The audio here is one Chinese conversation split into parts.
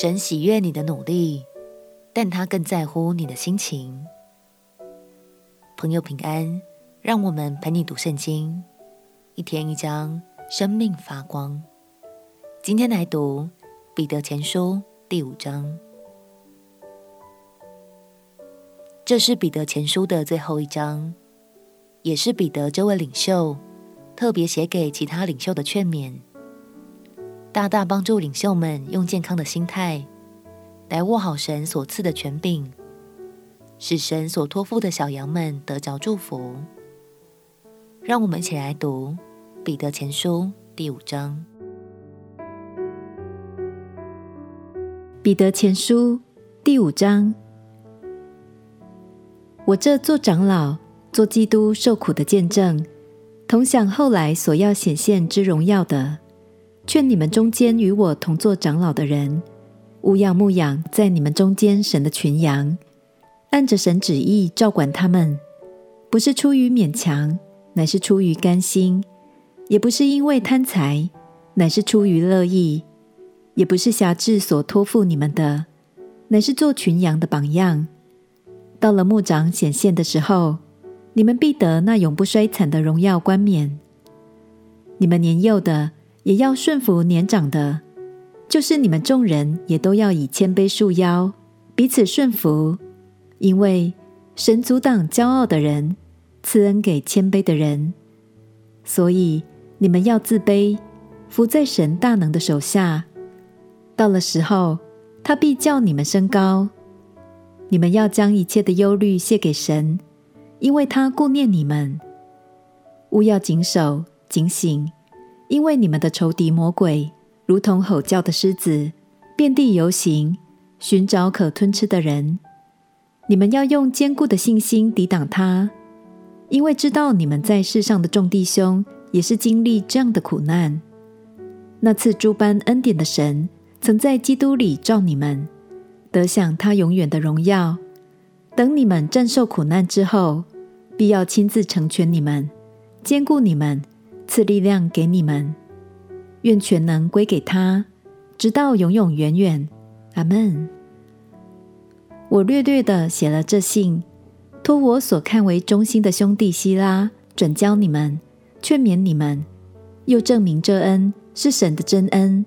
神喜悦你的努力，但他更在乎你的心情。朋友平安，让我们陪你读圣经，一天一章，生命发光。今天来读彼得前书第五章，这是彼得前书的最后一章，也是彼得这位领袖特别写给其他领袖的劝勉。大大帮助领袖们用健康的心态来握好神所赐的权柄，使神所托付的小羊们得着祝福。让我们一起来读彼得前书第五章。彼得前书第五章，我这做长老、做基督受苦的见证，同享后来所要显现之荣耀的。劝你们中间与我同作长老的人，勿要牧养在你们中间神的群羊，按着神旨意照管他们，不是出于勉强，乃是出于甘心；也不是因为贪财，乃是出于乐意；也不是挟制所托付你们的，乃是做群羊的榜样。到了牧长显现的时候，你们必得那永不衰残的荣耀冠冕。你们年幼的，也要顺服年长的，就是你们众人也都要以谦卑束腰，彼此顺服。因为神阻挡骄傲的人，赐恩给谦卑的人。所以你们要自卑，服在神大能的手下。到了时候，他必叫你们升高。你们要将一切的忧虑卸给神，因为他顾念你们。务要谨守警醒。因为你们的仇敌魔鬼如同吼叫的狮子，遍地游行，寻找可吞吃的人。你们要用坚固的信心抵挡他，因为知道你们在世上的众弟兄也是经历这样的苦难。那次诸般恩典的神，曾在基督里召你们，得享他永远的荣耀。等你们战受苦难之后，必要亲自成全你们，坚固你们。赐力量给你们，愿全能归给他，直到永永远远。阿门。我略略的写了这信，托我所看为忠心的兄弟西拉转交你们，劝勉你们，又证明这恩是神的真恩。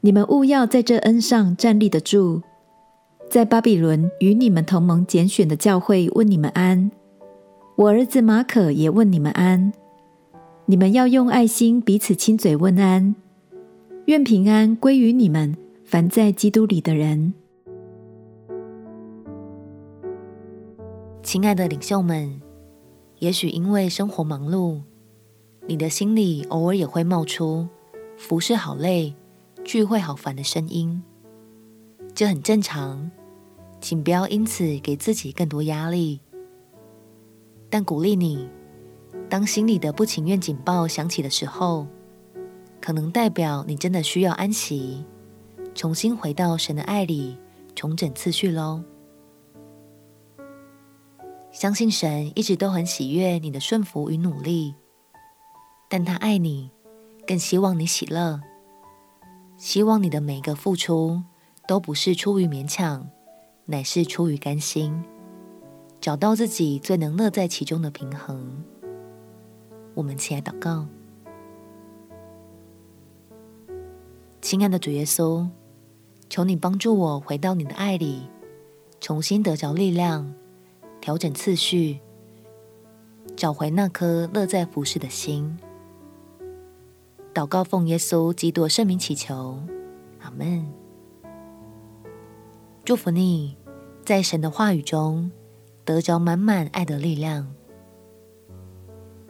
你们务要在这恩上站立得住。在巴比伦与你们同盟拣选的教会问你们安。我儿子马可也问你们安。你们要用爱心彼此亲嘴问安，愿平安归于你们凡在基督里的人。亲爱的领袖们，也许因为生活忙碌，你的心里偶尔也会冒出“服侍好累，聚会好烦”的声音，这很正常，请不要因此给自己更多压力，但鼓励你。当心里的不情愿警报响起的时候，可能代表你真的需要安息，重新回到神的爱里，重整次序喽。相信神一直都很喜悦你的顺服与努力，但他爱你，更希望你喜乐，希望你的每一个付出都不是出于勉强，乃是出于甘心，找到自己最能乐在其中的平衡。我们起来祷告，亲爱的主耶稣，求你帮助我回到你的爱里，重新得着力量，调整次序，找回那颗乐在服事的心。祷告奉耶稣基督圣名祈求，阿门。祝福你，在神的话语中得着满满爱的力量。